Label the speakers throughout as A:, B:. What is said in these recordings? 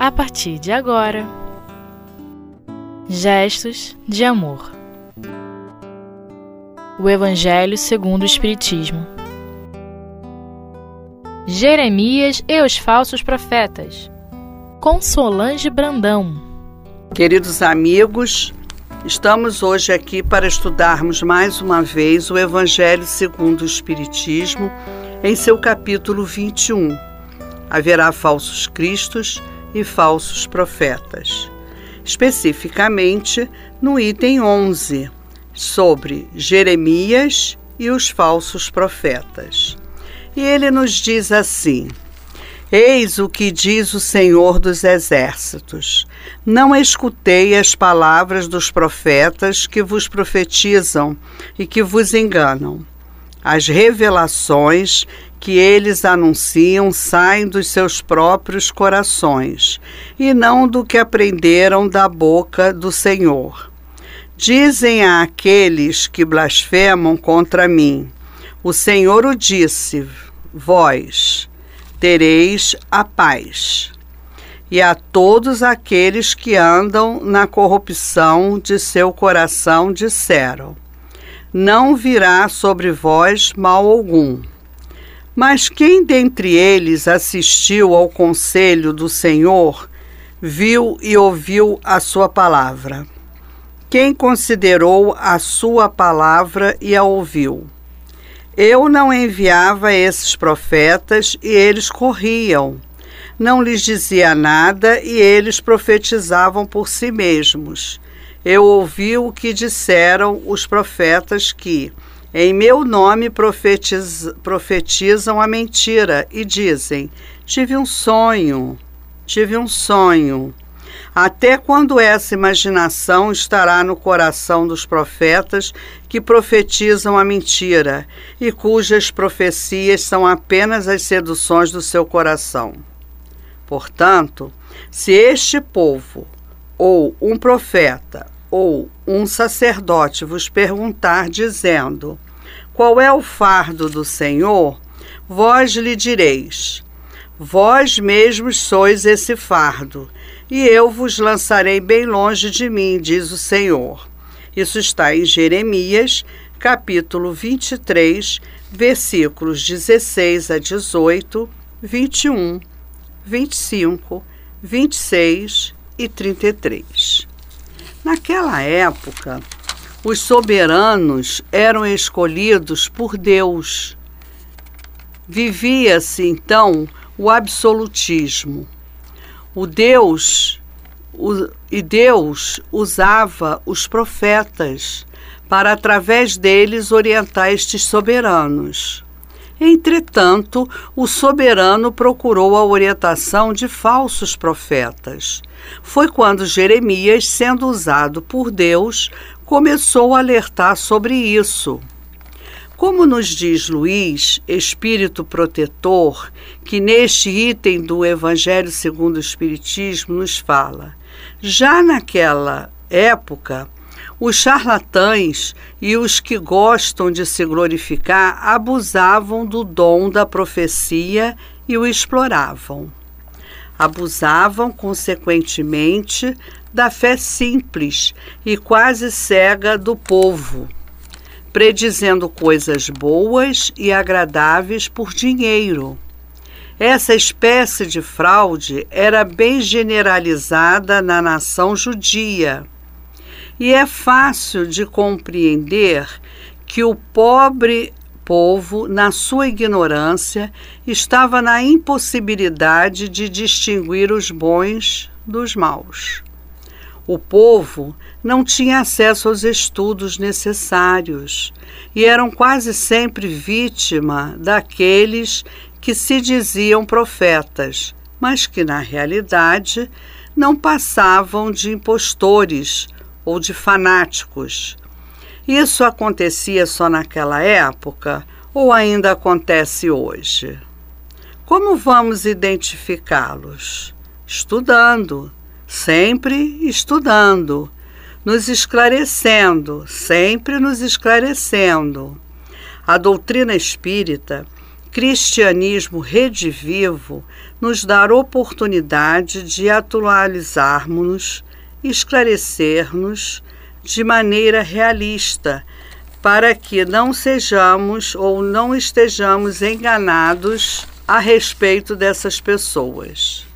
A: a partir de agora. Gestos de amor. O Evangelho segundo o Espiritismo. Jeremias e os falsos profetas. Com Solange Brandão.
B: Queridos amigos, estamos hoje aqui para estudarmos mais uma vez o Evangelho segundo o Espiritismo, em seu capítulo 21. Haverá falsos cristos e falsos profetas. Especificamente no item 11, sobre Jeremias e os falsos profetas. E ele nos diz assim: Eis o que diz o Senhor dos Exércitos: Não escutei as palavras dos profetas que vos profetizam e que vos enganam. As revelações que eles anunciam saem dos seus próprios corações e não do que aprenderam da boca do Senhor. Dizem a aqueles que blasfemam contra mim: O Senhor o disse, vós tereis a paz. E a todos aqueles que andam na corrupção de seu coração disseram: Não virá sobre vós mal algum. Mas quem dentre eles assistiu ao conselho do Senhor, viu e ouviu a sua palavra? Quem considerou a sua palavra e a ouviu? Eu não enviava esses profetas e eles corriam. Não lhes dizia nada e eles profetizavam por si mesmos. Eu ouvi o que disseram os profetas que, em meu nome, profetiz, profetizam a mentira e dizem: Tive um sonho, tive um sonho. Até quando essa imaginação estará no coração dos profetas que profetizam a mentira e cujas profecias são apenas as seduções do seu coração? Portanto, se este povo, ou um profeta, ou um sacerdote vos perguntar, dizendo: Qual é o fardo do Senhor? Vós lhe direis: Vós mesmos sois esse fardo e eu vos lançarei bem longe de mim, diz o Senhor. Isso está em Jeremias, capítulo 23, versículos 16 a 18, 21, 25, 26 e 33. Naquela época, os soberanos eram escolhidos por Deus. Vivia-se então o absolutismo o Deus o, e Deus usava os profetas para através deles orientar estes soberanos. Entretanto, o soberano procurou a orientação de falsos profetas. Foi quando Jeremias, sendo usado por Deus, começou a alertar sobre isso. Como nos diz Luiz, espírito protetor, que neste item do Evangelho segundo o Espiritismo nos fala, já naquela época, os charlatães e os que gostam de se glorificar abusavam do dom da profecia e o exploravam. Abusavam, consequentemente, da fé simples e quase cega do povo predizendo coisas boas e agradáveis por dinheiro. Essa espécie de fraude era bem generalizada na nação judia. E é fácil de compreender que o pobre povo, na sua ignorância, estava na impossibilidade de distinguir os bons dos maus. O povo não tinha acesso aos estudos necessários e eram quase sempre vítima daqueles que se diziam profetas, mas que na realidade não passavam de impostores ou de fanáticos. Isso acontecia só naquela época ou ainda acontece hoje? Como vamos identificá-los? Estudando sempre estudando, nos esclarecendo, sempre nos esclarecendo. A doutrina espírita cristianismo redivivo nos dar oportunidade de atualizarmos-nos, esclarecer-nos de maneira realista, para que não sejamos ou não estejamos enganados a respeito dessas pessoas.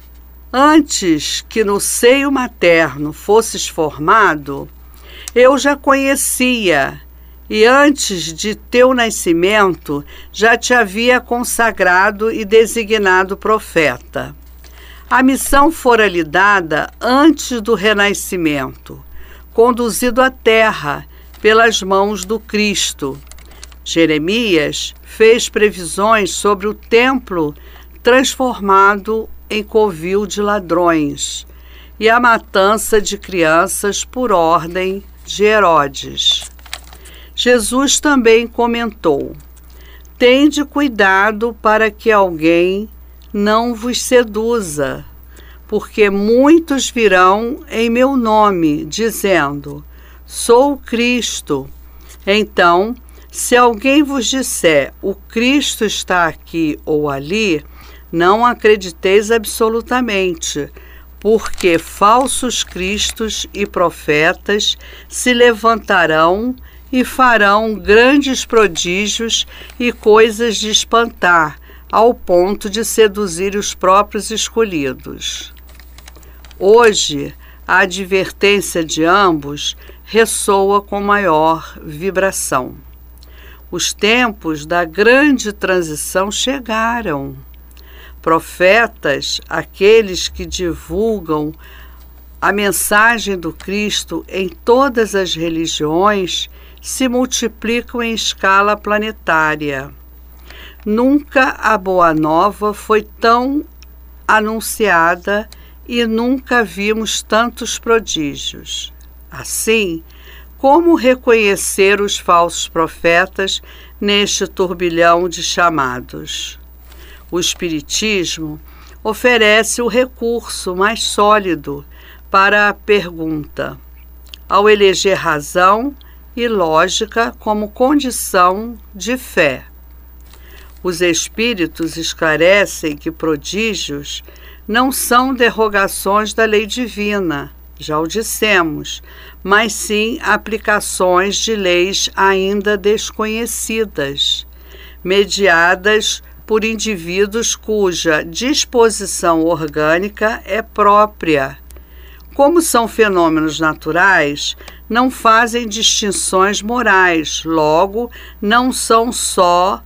B: Antes que no seio materno fosses formado, eu já conhecia e antes de teu nascimento já te havia consagrado e designado profeta. A missão fora lhe dada antes do renascimento, conduzido à terra pelas mãos do Cristo. Jeremias fez previsões sobre o templo transformado em covil de ladrões e a matança de crianças por ordem de Herodes. Jesus também comentou: Tende cuidado para que alguém não vos seduza, porque muitos virão em meu nome, dizendo: Sou Cristo. Então, se alguém vos disser: O Cristo está aqui ou ali, não acrediteis absolutamente porque falsos cristos e profetas se levantarão e farão grandes prodígios e coisas de espantar, ao ponto de seduzir os próprios escolhidos. Hoje, a advertência de ambos ressoa com maior vibração. Os tempos da grande transição chegaram. Profetas, aqueles que divulgam a mensagem do Cristo em todas as religiões, se multiplicam em escala planetária. Nunca a Boa Nova foi tão anunciada e nunca vimos tantos prodígios. Assim, como reconhecer os falsos profetas neste turbilhão de chamados? O Espiritismo oferece o recurso mais sólido para a pergunta, ao eleger razão e lógica como condição de fé. Os espíritos esclarecem que prodígios não são derrogações da lei divina, já o dissemos, mas sim aplicações de leis ainda desconhecidas, mediadas por indivíduos cuja disposição orgânica é própria. Como são fenômenos naturais, não fazem distinções morais, logo, não são só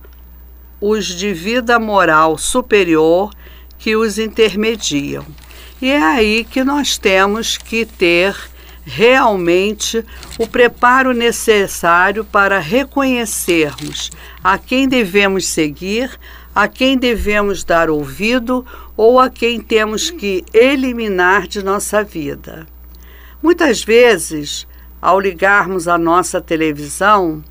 B: os de vida moral superior que os intermediam. E é aí que nós temos que ter realmente o preparo necessário para reconhecermos a quem devemos seguir, a quem devemos dar ouvido ou a quem temos que eliminar de nossa vida. Muitas vezes ao ligarmos a nossa televisão,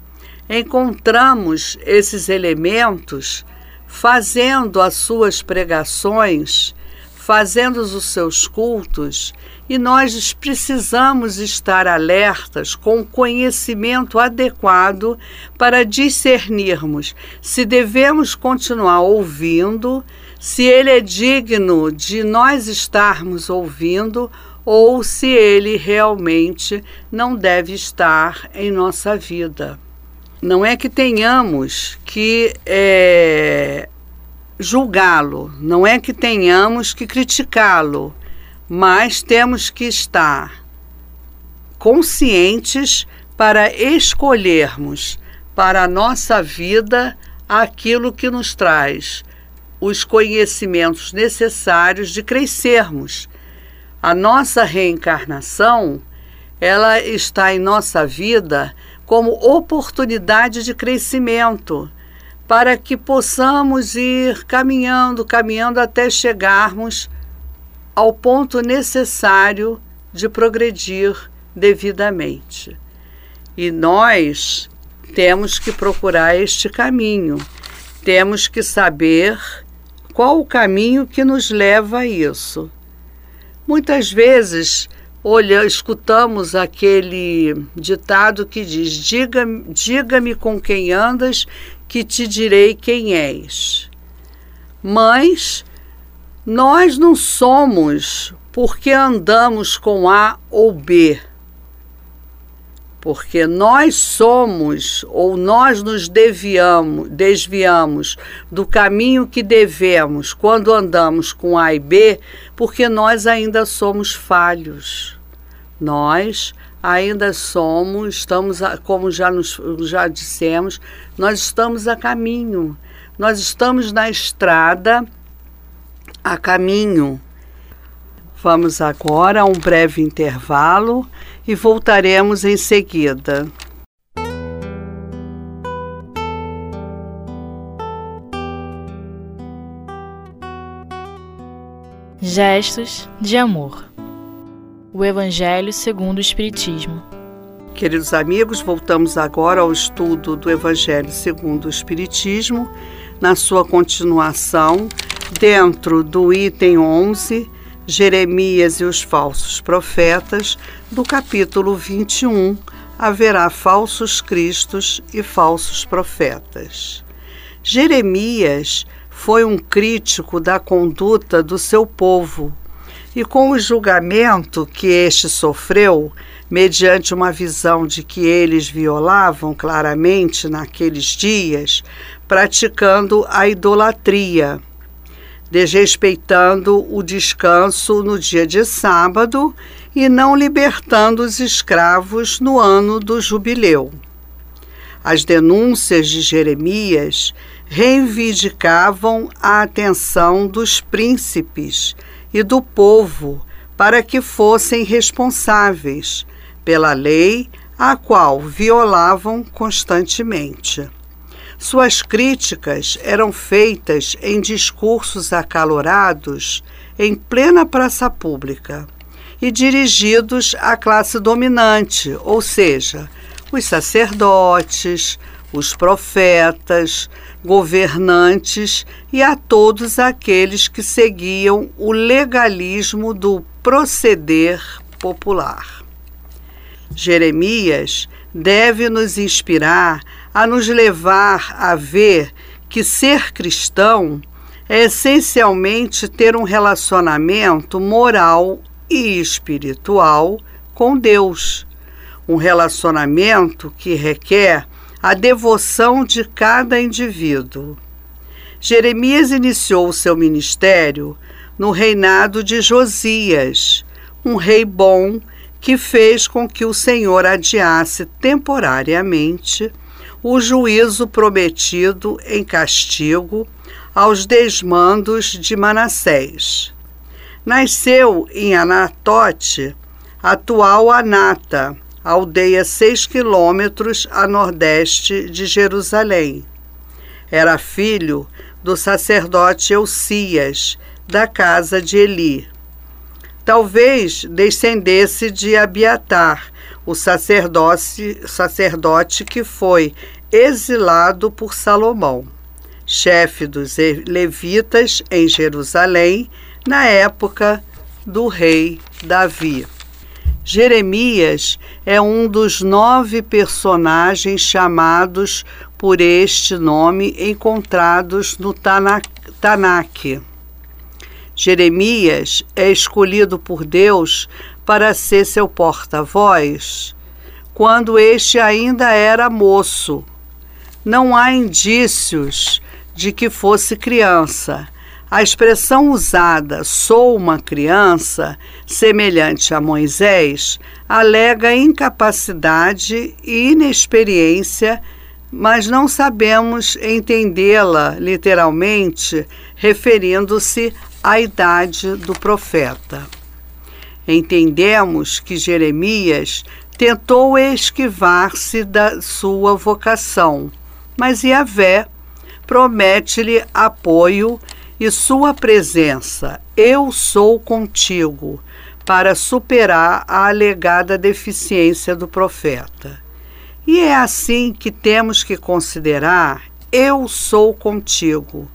B: encontramos esses elementos fazendo as suas pregações, fazendo os seus cultos, e nós precisamos estar alertas com o conhecimento adequado para discernirmos se devemos continuar ouvindo, se ele é digno de nós estarmos ouvindo ou se ele realmente não deve estar em nossa vida. Não é que tenhamos que é, julgá-lo, não é que tenhamos que criticá-lo, mas temos que estar conscientes para escolhermos para a nossa vida aquilo que nos traz os conhecimentos necessários de crescermos. A nossa reencarnação, ela está em nossa vida como oportunidade de crescimento, para que possamos ir caminhando, caminhando até chegarmos ao ponto necessário de progredir devidamente. E nós temos que procurar este caminho, temos que saber qual o caminho que nos leva a isso. Muitas vezes olha, escutamos aquele ditado que diz: Diga-me diga com quem andas, que te direi quem és. Mas nós não somos porque andamos com A ou B. Porque nós somos ou nós nos deviamos, desviamos do caminho que devemos quando andamos com A e B, porque nós ainda somos falhos. Nós ainda somos, estamos, a, como já, nos, já dissemos, nós estamos a caminho, nós estamos na estrada a caminho. Vamos agora a um breve intervalo e voltaremos em seguida.
A: Gestos de amor. O Evangelho segundo o Espiritismo.
B: Queridos amigos, voltamos agora ao estudo do Evangelho segundo o Espiritismo, na sua continuação, dentro do item 11, Jeremias e os falsos profetas, do capítulo 21, haverá falsos cristos e falsos profetas. Jeremias foi um crítico da conduta do seu povo e com o julgamento que este sofreu, mediante uma visão de que eles violavam claramente naqueles dias, praticando a idolatria, desrespeitando o descanso no dia de sábado e não libertando os escravos no ano do jubileu. As denúncias de Jeremias reivindicavam a atenção dos príncipes e do povo para que fossem responsáveis pela lei a qual violavam constantemente. Suas críticas eram feitas em discursos acalorados em plena praça pública e dirigidos à classe dominante, ou seja, os sacerdotes, os profetas, governantes e a todos aqueles que seguiam o legalismo do proceder popular. Jeremias deve nos inspirar a nos levar a ver que ser cristão é essencialmente ter um relacionamento moral e espiritual com Deus. Um relacionamento que requer a devoção de cada indivíduo. Jeremias iniciou seu ministério no reinado de Josias, um rei bom que fez com que o Senhor adiasse temporariamente o juízo prometido em castigo aos desmandos de Manassés. Nasceu em Anatote, atual Anata, aldeia seis quilômetros a nordeste de Jerusalém. Era filho do sacerdote Eucias, da casa de Eli. Talvez descendesse de Abiatar, o sacerdote, sacerdote que foi exilado por Salomão, chefe dos levitas em Jerusalém, na época do rei Davi. Jeremias é um dos nove personagens chamados por este nome encontrados no Tanakh. Jeremias é escolhido por Deus para ser seu porta-voz quando este ainda era moço. Não há indícios de que fosse criança a expressão usada, sou uma criança, semelhante a Moisés, alega incapacidade e inexperiência, mas não sabemos entendê-la literalmente, referindo-se à idade do profeta. Entendemos que Jeremias tentou esquivar-se da sua vocação, mas Yahvé promete-lhe apoio e sua presença, eu sou contigo, para superar a alegada deficiência do profeta. E é assim que temos que considerar eu sou contigo.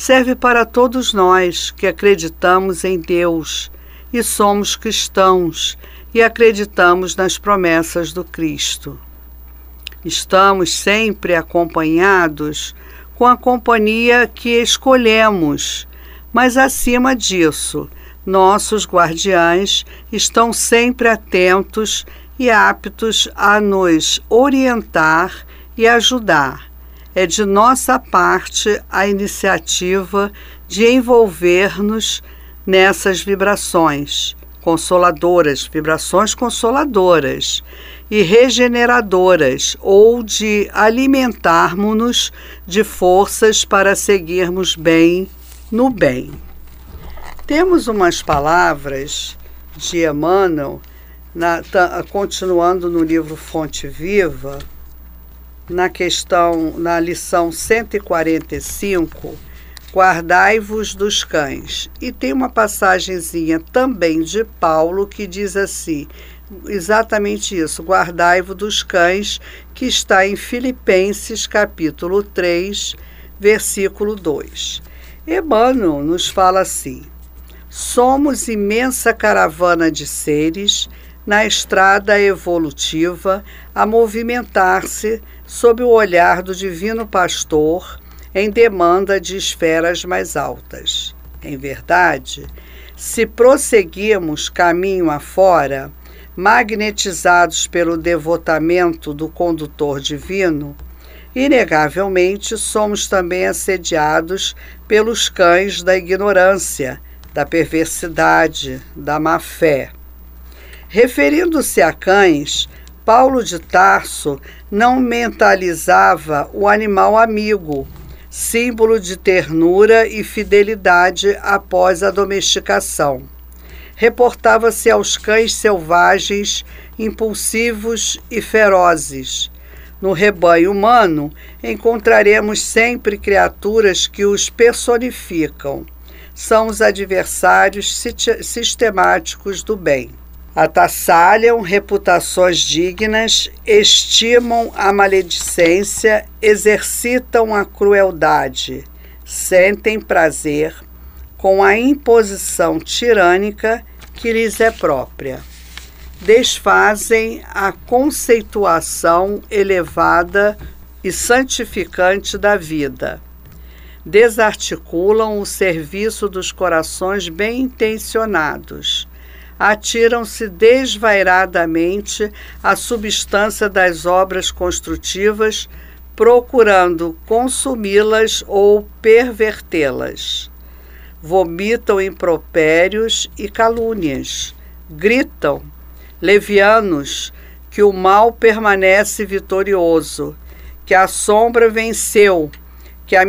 B: Serve para todos nós que acreditamos em Deus e somos cristãos e acreditamos nas promessas do Cristo. Estamos sempre acompanhados com a companhia que escolhemos, mas acima disso, nossos guardiães estão sempre atentos e aptos a nos orientar e ajudar. É de nossa parte a iniciativa de envolver-nos nessas vibrações consoladoras, vibrações consoladoras e regeneradoras, ou de alimentarmos-nos de forças para seguirmos bem no bem. Temos umas palavras de Emmanuel, na, continuando no livro Fonte Viva, na questão, na lição 145, guardai-vos dos cães. E tem uma passagenzinha também de Paulo que diz assim: exatamente isso, guardai-vos dos cães, que está em Filipenses capítulo 3, versículo 2. Emmanuel nos fala assim: somos imensa caravana de seres na estrada evolutiva a movimentar-se sob o olhar do Divino Pastor em demanda de esferas mais altas. Em verdade, se prosseguirmos caminho afora, magnetizados pelo devotamento do condutor divino, inegavelmente somos também assediados pelos cães da ignorância, da perversidade, da má fé. Referindo-se a cães, Paulo de Tarso não mentalizava o animal amigo, símbolo de ternura e fidelidade após a domesticação. Reportava-se aos cães selvagens, impulsivos e ferozes. No rebanho humano, encontraremos sempre criaturas que os personificam. São os adversários sistemáticos do bem atassalham reputações dignas, estimam a maledicência, exercitam a crueldade, sentem prazer com a imposição tirânica que lhes é própria. Desfazem a conceituação elevada e santificante da vida. Desarticulam o serviço dos corações bem intencionados atiram-se desvairadamente à substância das obras construtivas, procurando consumi-las ou pervertê-las. Vomitam impropérios e calúnias, gritam, levianos, que o mal permanece vitorioso, que a sombra venceu, que a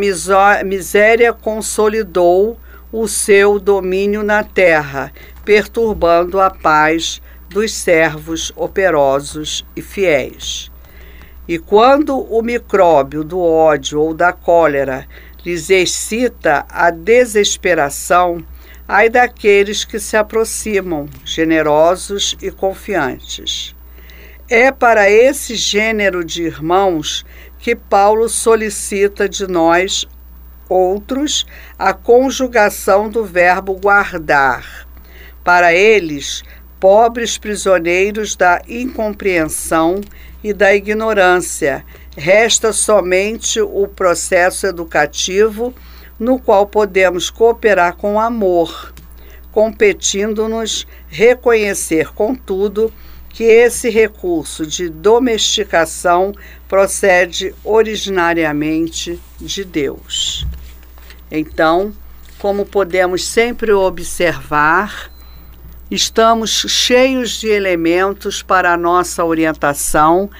B: miséria consolidou o seu domínio na terra perturbando a paz dos servos operosos e fiéis. E quando o micróbio do ódio ou da cólera lhes excita a desesperação, ai daqueles que se aproximam, generosos e confiantes. É para esse gênero de irmãos que Paulo solicita de nós outros a conjugação do verbo guardar para eles, pobres prisioneiros da incompreensão e da ignorância, resta somente o processo educativo no qual podemos cooperar com amor, competindo-nos reconhecer, contudo, que esse recurso de domesticação procede originariamente de Deus. Então, como podemos sempre observar, estamos cheios de elementos para a nossa orientação,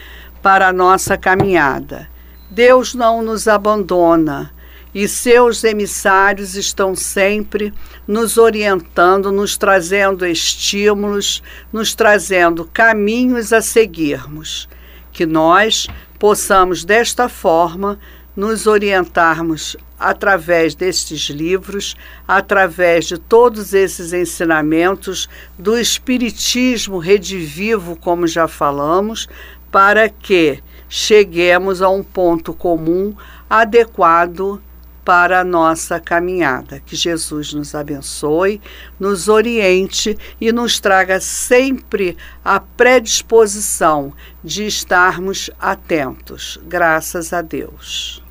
B: para a nossa caminhada. Deus não nos abandona e seus emissários estão sempre nos orientando, nos trazendo estímulos, nos trazendo caminhos a seguirmos. Que nós possamos, desta forma, nos orientarmos através destes livros, através de todos esses ensinamentos do Espiritismo redivivo, como já falamos, para que cheguemos a um ponto comum adequado para a nossa caminhada. Que Jesus nos abençoe, nos oriente e nos traga sempre a predisposição de estarmos atentos. Graças a Deus.